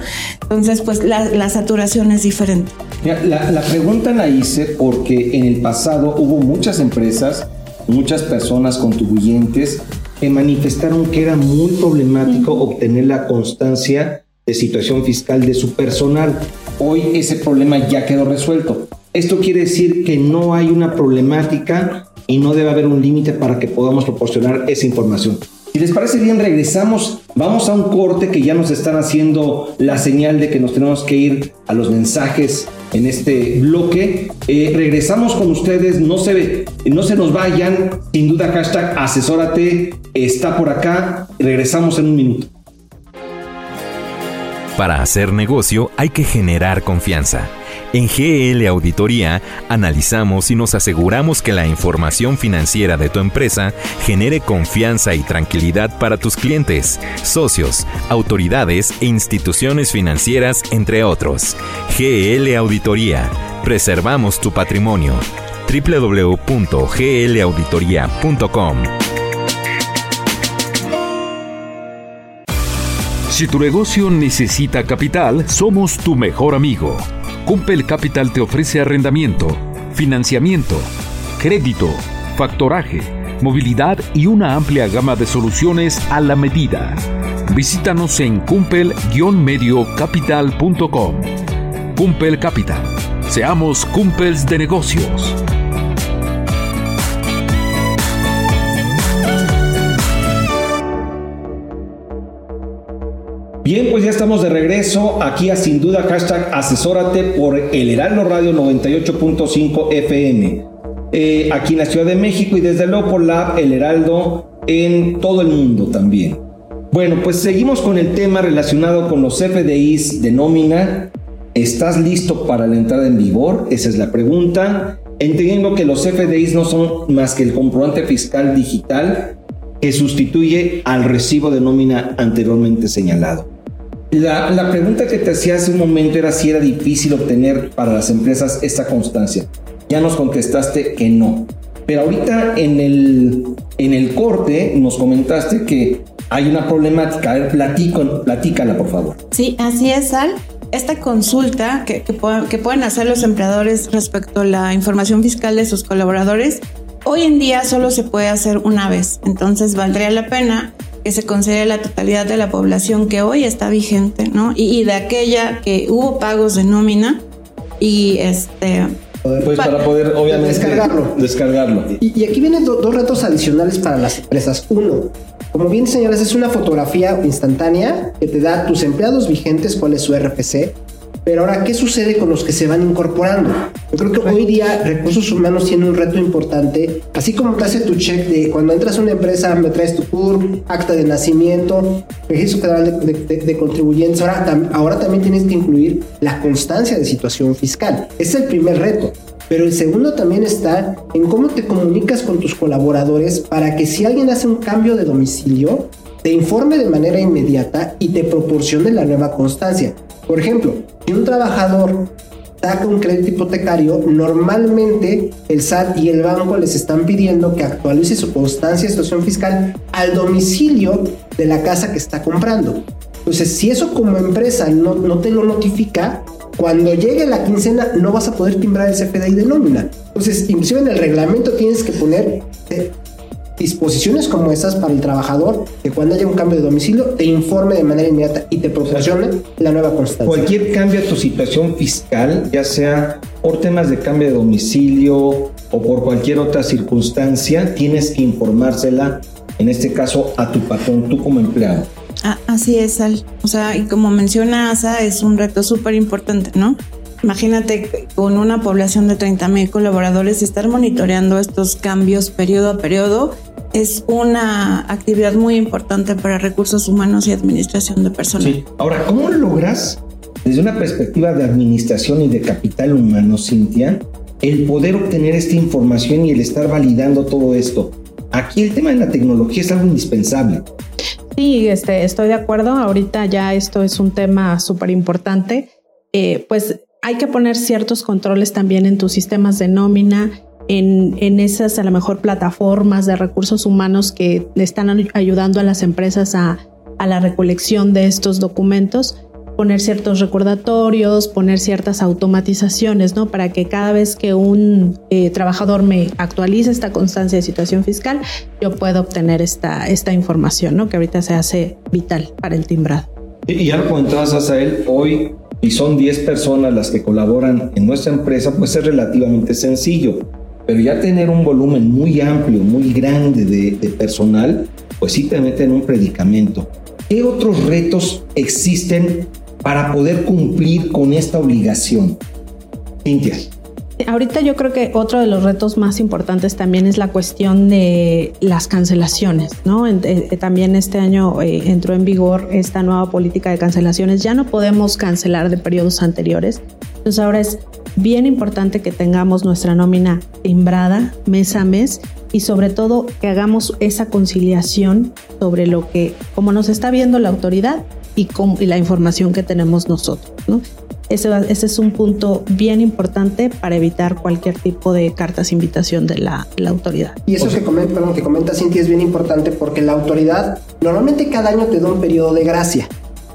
entonces pues la, la saturación es diferente. La, la pregunta la hice porque en el pasado hubo muchas empresas, muchas personas contribuyentes que manifestaron que era muy problemático obtener la constancia de situación fiscal de su personal. Hoy ese problema ya quedó resuelto. Esto quiere decir que no hay una problemática y no debe haber un límite para que podamos proporcionar esa información. Si les parece bien, regresamos. Vamos a un corte que ya nos están haciendo la señal de que nos tenemos que ir a los mensajes en este bloque. Eh, regresamos con ustedes. No se, no se nos vayan. Sin duda, hashtag asesórate está por acá. Regresamos en un minuto. Para hacer negocio hay que generar confianza. En GL Auditoría analizamos y nos aseguramos que la información financiera de tu empresa genere confianza y tranquilidad para tus clientes, socios, autoridades e instituciones financieras, entre otros. GL Auditoría. Preservamos tu patrimonio. www.glauditoría.com Si tu negocio necesita capital, somos tu mejor amigo. Cumpel Capital te ofrece arrendamiento, financiamiento, crédito, factoraje, movilidad y una amplia gama de soluciones a la medida. Visítanos en cumpel-mediocapital.com. Cumpel Capital. Seamos cumpels de negocios. Bien, pues ya estamos de regreso aquí a Sin Duda hashtag asesórate por el Heraldo Radio 98.5 FM. eh, aquí en la Ciudad de México y desde luego por la app El Heraldo en todo el mundo también. Bueno, pues seguimos con el tema relacionado con los FDIs de nómina. ¿Estás listo para la entrada en vigor? Esa es la pregunta. Entendiendo que los FDIs no son más que el comprobante fiscal digital que sustituye al recibo de nómina anteriormente señalado. La, pregunta que te hacía hace un momento era si era difícil obtener para las empresas esta constancia. Ya nos contestaste que no. Pero ahorita en el, en el corte nos comentaste que hay una problemática. A ver, platícala, por favor. Sí, así es, Sal. Esta consulta que, que pueden hacer los empleadores respecto a la información fiscal de sus colaboradores, hoy en día solo se puede hacer una vez. Entonces valdría la pena que se considere la totalidad de la población que hoy está vigente, ¿no? Y, y de aquella que hubo pagos de nómina y este... Pues para poder, obviamente, Descargarlo. descargarlo. Y, y aquí vienen do- dos retos adicionales para las empresas. Uno, como bien señalas, es una fotografía instantánea que te da tus empleados vigentes, cuál es su RFC. Pero ahora, ¿qué sucede con los que se van incorporando? Yo creo que hoy día recursos humanos tiene un reto importante, así como te hace tu check de cuando entras a una empresa, me traes tu CURP, acta de nacimiento, registro federal de, contribuyentes. Ahora, tam- ahora también tienes que incluir la constancia de situación fiscal. Es el primer reto. Pero el segundo también está en cómo te comunicas con tus colaboradores para que si alguien hace un cambio de domicilio, te informe de manera inmediata y te proporcione la nueva constancia. Por ejemplo, si un trabajador saca un crédito hipotecario, normalmente el SAT y el banco les están pidiendo que actualice su constancia de situación fiscal al domicilio de la casa que está comprando. Entonces, si eso como empresa no, no te lo notifica, cuando llegue la quincena no vas a poder timbrar el CFDI de nómina. Entonces, inclusive en el reglamento tienes que poner eh, disposiciones como esas para el trabajador que cuando haya un cambio de domicilio te informe de manera inmediata y te proporcione la nueva constancia. Cualquier cambio a tu situación fiscal, ya sea por temas de cambio de domicilio o por cualquier otra circunstancia, tienes que informársela, en este caso, a tu patrón, tú como empleado. Ah, así es, Al. O sea, y como menciona Asa, es un reto súper importante, ¿no? Imagínate con una población de 30 mil colaboradores estar monitoreando estos cambios periodo a periodo es una actividad muy importante para recursos humanos y administración de personal. Sí. Ahora, ¿cómo logras, desde una perspectiva de administración y de capital humano, Cintia, el poder obtener esta información y el estar validando todo esto? Aquí el tema de la tecnología es algo indispensable. Sí, este, estoy de acuerdo. Ahorita ya esto es un tema súper importante. Eh, pues hay que poner ciertos controles también en tus sistemas de nómina, en, en, esas a lo mejor plataformas de recursos humanos que le están ayudando a las empresas a, a la recolección de estos documentos, poner ciertos recordatorios, poner ciertas automatizaciones, ¿no? Para que cada vez que un eh, trabajador me actualice esta constancia de situación fiscal, yo pueda obtener esta, esta información, ¿no? Que ahorita se hace vital para el timbrado. Y ya lo comentabas, Asael, hoy y son 10 personas las que colaboran en nuestra empresa, pues es relativamente sencillo. Pero ya tener un volumen muy amplio, muy grande de, personal, pues sí te mete en un predicamento. ¿Qué otros retos existen para poder cumplir con esta obligación? Cintia. Ahorita yo creo que otro de los retos más importantes también es la cuestión de las cancelaciones, ¿no? Eh, también este año eh, entró en vigor esta nueva política de cancelaciones. Ya no podemos cancelar de periodos anteriores. Entonces ahora es bien importante que tengamos nuestra nómina timbrada mes a mes y sobre todo que hagamos esa conciliación sobre lo que, como nos está viendo la autoridad y, con, y la información que tenemos nosotros, ¿no? Ese, ese, es un punto bien importante para evitar cualquier tipo de cartas invitación de la, la autoridad. Y eso que, comenta, perdón, que comenta Cintia es bien importante porque la autoridad normalmente cada año te da un periodo de gracia.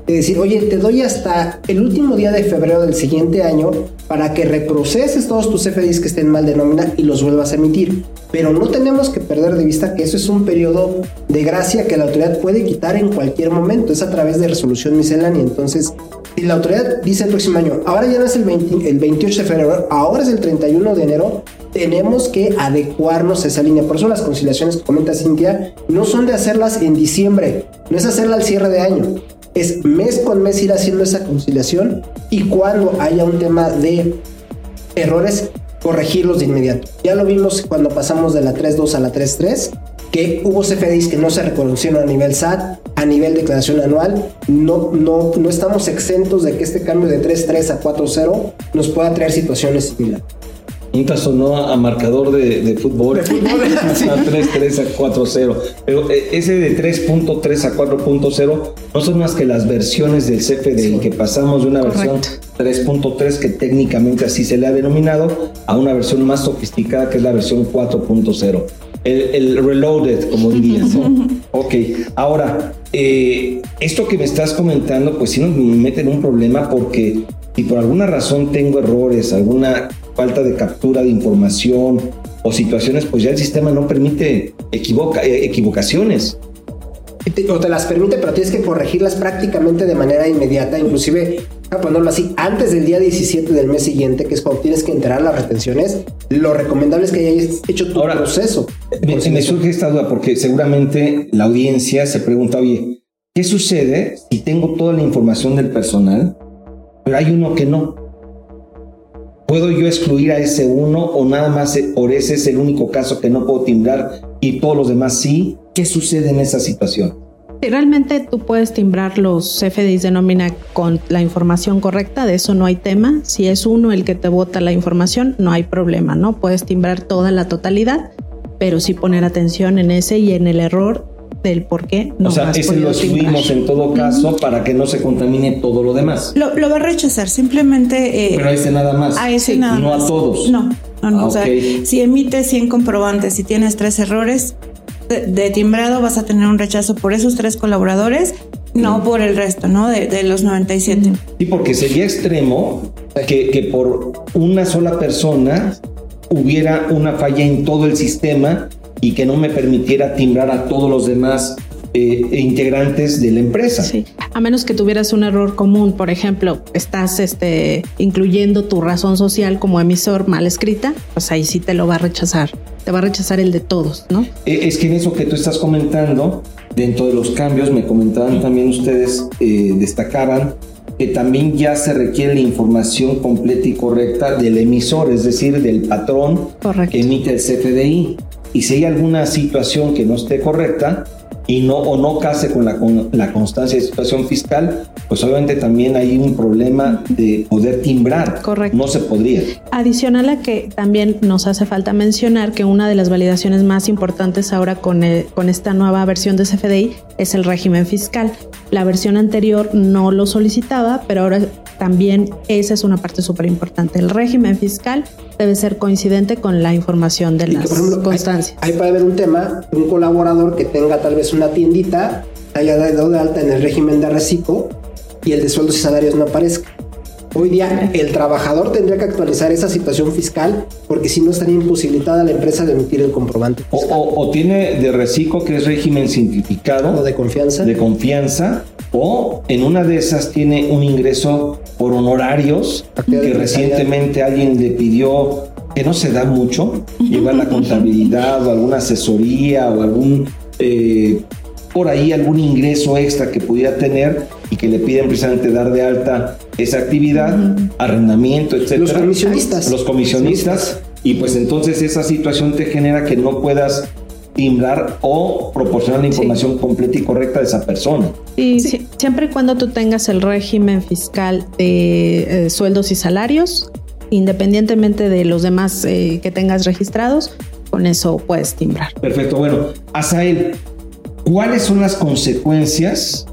De decir, oye, te doy hasta el último día de febrero del siguiente año para que reproceses todos tus FDIs que estén mal de nómina y los vuelvas a emitir. Pero no tenemos que perder de vista que eso es un periodo de gracia que la autoridad puede quitar en cualquier momento. Es a través de resolución miscelánea. Entonces, si la autoridad dice el próximo año, ahora ya no es el, 20, el 28 de febrero, ahora es el 31 de enero, tenemos que adecuarnos a esa línea. Por eso las conciliaciones que comenta Cintia no son de hacerlas en diciembre, no es hacerla al cierre de año. Es mes con mes ir haciendo esa conciliación y cuando haya un tema de errores, corregirlos de inmediato. Ya lo vimos cuando pasamos de la 3.2 a la 3.3 que hubo CFDIs que no se reconocieron a nivel SAT, a nivel declaración anual. No, no, no estamos exentos de que este cambio de 3.3 a 4.0 nos pueda traer situaciones similares. Nunca sonó a marcador de, de fútbol. De fútbol, [laughs] sí. A 3.3 a 4.0. Pero eh, ese de 3.3 a 4.0 no son más que las versiones del CFDI, sí. que pasamos de una versión 3.3, que técnicamente así se le ha denominado, a una versión más sofisticada, que es la versión 4.0 el, el, reloaded, como dirías. ¿no? [laughs] ok, ahora, eh, esto que me estás comentando, pues sí nos mete en un problema porque si por alguna razón tengo errores, alguna falta de captura de información o situaciones, pues ya el sistema no permite equivoca, eh, equivocaciones. O te las permite, pero tienes que corregirlas prácticamente de manera inmediata, inclusive a ponerlo así, antes del día 17 del mes siguiente, que es cuando tienes que enterar las retenciones, lo recomendable es que hayas hecho tu Ahora, proceso. Me, me, surge esta duda porque seguramente la audiencia se pregunta, oye, ¿qué sucede si tengo toda la información del personal, pero hay uno que no? ¿Puedo yo excluir a ese uno o nada más por ese es el único caso que no puedo timbrar y todos los demás sí? ¿Qué sucede en esa situación? Realmente tú puedes timbrar los FDIs de nómina con la información correcta, de eso no hay tema. Si es uno el que te vota la información, no hay problema, ¿no? Puedes timbrar toda la totalidad, pero sí poner atención en ese y en el error del por qué no o sea, has ese lo excluimos en todo caso para que no se contamine todo lo demás. Lo, lo va a rechazar, simplemente... eh, Pero a ese nada más. A ese nada no más. a todos. No, no, no. Ah, o sea, si emites 100 comprobantes y tienes tres errores de, de timbrado, vas a tener un rechazo por esos tres colaboradores, no por el resto, ¿no? De, de los 97. Sí, porque sería extremo que, que por una sola persona hubiera una falla en todo el sistema y que no me permitiera timbrar a todos los demás eh, integrantes de la empresa. Sí, a menos que tuvieras un error común, por ejemplo, estás este, incluyendo tu razón social como emisor mal escrita, pues ahí sí te lo va a rechazar. Te va a rechazar el de todos, ¿no? Eh, Es que en eso que tú estás comentando, dentro de los cambios, me comentaban también ustedes, eh, destacaban que también ya se requiere la información completa y correcta del emisor, es decir, del patrón que emite el CFDI. Y si hay alguna situación que no esté correcta y no o no case con la, con la constancia de situación fiscal, pues obviamente también hay un problema de poder timbrar. Correcto. No se podría. Adicional a que también nos hace falta mencionar que una de las validaciones más importantes ahora con, el- con esta nueva versión de CFDI es el régimen fiscal. La versión anterior no lo solicitaba, pero ahora también esa es una parte súper importante. El régimen fiscal debe ser coincidente con la información de las por ejemplo, hay- constancias. Ahí puede haber un tema de un colaborador que tenga tal vez una tiendita, haya dado de alta en el régimen de reciclo y el de sueldos y salarios no aparezca. Hoy día el trabajador tendría que actualizar esa situación fiscal porque si no estaría imposibilitada la empresa de emitir el comprobante. O, o- o tiene de reciclo, que es régimen simplificado. O de confianza. De confianza. O en una de esas tiene un ingreso por honorarios que recientemente alguien le pidió que no se da mucho, llevar la [laughs] contabilidad o alguna asesoría o algún eh, por ahí algún ingreso extra que pudiera tener y que le piden precisamente dar de alta esa actividad, arrendamiento, etcétera. Los comisionistas. Los comisionistas. Y pues entonces esa situación te genera que no puedas timbrar o proporcionar la información completa y correcta de esa persona. Y si- siempre y cuando tú tengas el régimen fiscal de eh, sueldos y salarios, independientemente de los demás eh, que tengas registrados, con eso puedes timbrar. Perfecto, bueno, Asael, ¿cuáles son las consecuencias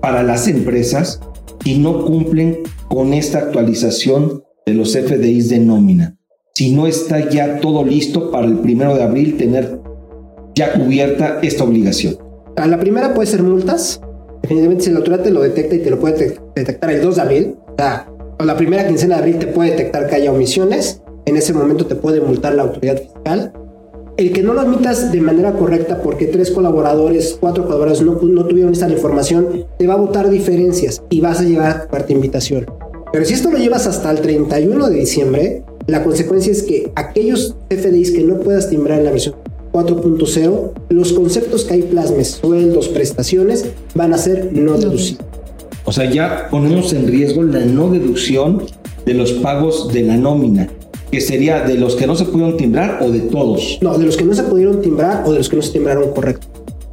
para las empresas si no cumplen con esta actualización de los FDIs de nómina? Si no está ya todo listo para el primero de abril tener ya cubierta esta obligación. A la primera puede ser multas. Definitivamente si la autoridad te lo detecta y te lo puede te- detectar el 2 de abril, o sea, o la primera quincena de abril te puede detectar que haya omisiones. En ese momento te puede multar la autoridad fiscal. El que no lo emitas de manera correcta porque tres colaboradores, cuatro colaboradores no, no tuvieron esta información, te va a votar diferencias y vas a llevar carta invitación. Pero si esto lo llevas hasta el 31 de diciembre, la consecuencia es que aquellos FDIs que no puedas timbrar en la versión 4.0, los conceptos que hay plasmes, sueldos, prestaciones, van a ser no deducibles. O sea, ya ponemos en riesgo la no deducción de los pagos de la nómina, que sería de los que no se pudieron timbrar o de todos. No, de los que no se pudieron timbrar o de los que no se timbraron correcto.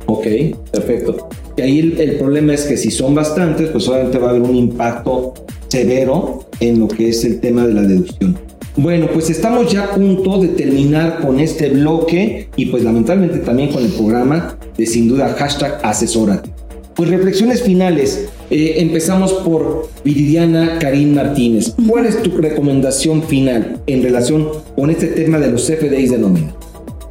Ok, perfecto. Y ahí el, el problema es que si son bastantes, pues obviamente va a haber un impacto severo en lo que es el tema de la deducción. Bueno, pues estamos ya a punto de terminar con este bloque y pues lamentablemente también con el programa de sin duda hashtag asesórate. Pues reflexiones finales. Eh, empezamos por Viridiana Karim Martínez. ¿Cuál es tu recomendación final en relación con este tema de los FDIs de nómina?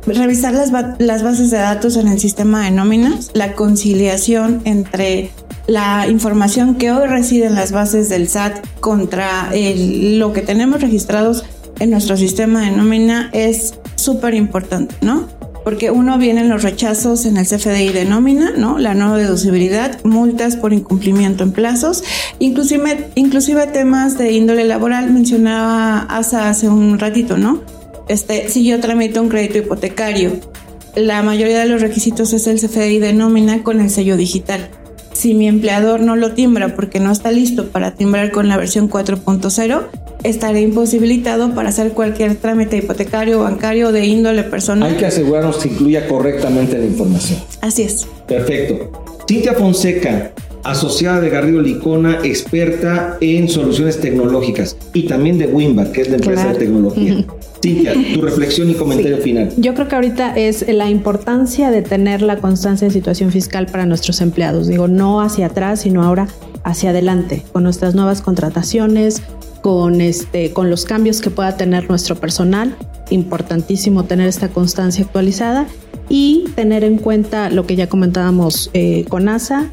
Revisar las, las bases de datos en el sistema de nóminas, la conciliación entre la información que hoy reside en las bases del SAT contra el- lo que tenemos registrados en nuestro sistema de nómina es súper importante, ¿no? Porque uno vienen los rechazos en el CFDI de nómina, ¿no? La no deducibilidad, multas por incumplimiento en plazos, inclusive, inclusive temas de índole laboral, mencionaba Asa hace un ratito, ¿no? Este, si yo tramito un crédito hipotecario, la mayoría de los requisitos es el CFDI de nómina con el sello digital. Si mi empleador no lo timbra porque no está listo para timbrar con la versión 4.0, estaré imposibilitado para hacer cualquier trámite hipotecario, bancario de índole personal. Hay que asegurarnos que incluya correctamente la información. Así es. Perfecto. Cintia Fonseca, asociada de Garrido Licona, experta en soluciones tecnológicas y también de Wimbar, que es la empresa Claro. de tecnología. Cintia, tu reflexión y comentario final. Yo creo que ahorita es la importancia de tener la constancia en situación fiscal para nuestros empleados. Digo, no hacia atrás, sino ahora hacia adelante, con nuestras nuevas contrataciones, con, este, con los cambios que pueda tener nuestro personal. Importantísimo tener esta constancia actualizada y tener en cuenta lo que ya comentábamos eh, con ASA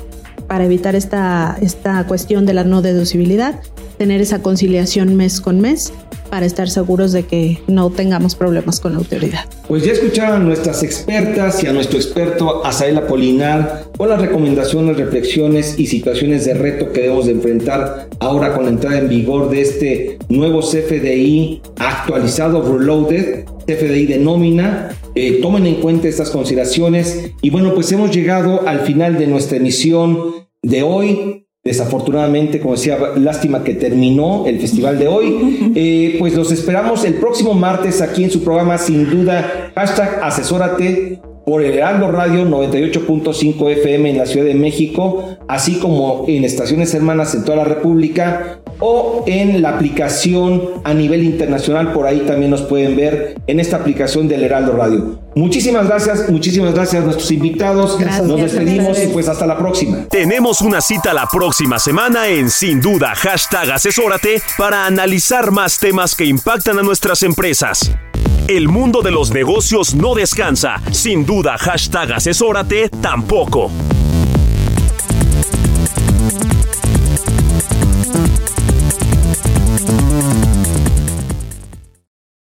para evitar esta, esta cuestión de la no deducibilidad, tener esa conciliación mes con mes para estar seguros de que no tengamos problemas con la autoridad. Pues ya escucharon a nuestras expertas y a nuestro experto Asael Apolinar con las recomendaciones, reflexiones y situaciones de reto que debemos de enfrentar ahora con la entrada en vigor de este nuevo CFDI actualizado, reloaded, CFDI de nómina. Eh, tomen en cuenta estas consideraciones y bueno, pues hemos llegado al final de nuestra emisión de hoy. Desafortunadamente, como decía, lástima que terminó el festival de hoy. Eh, pues los esperamos el próximo martes aquí en su programa, sin duda, hashtag asesórate por el Heraldo Radio 98.5 FM en la Ciudad de México, así como en estaciones hermanas en toda la República o en la aplicación a nivel internacional, por ahí también nos pueden ver en esta aplicación del Heraldo Radio. Muchísimas gracias, muchísimas gracias a nuestros invitados. Gracias. Nos despedimos y pues hasta la próxima. Tenemos una cita la próxima semana en Sin Duda Hashtag Asesórate para analizar más temas que impactan a nuestras empresas. El mundo de los negocios no descansa. Sin duda Hashtag Asesórate tampoco.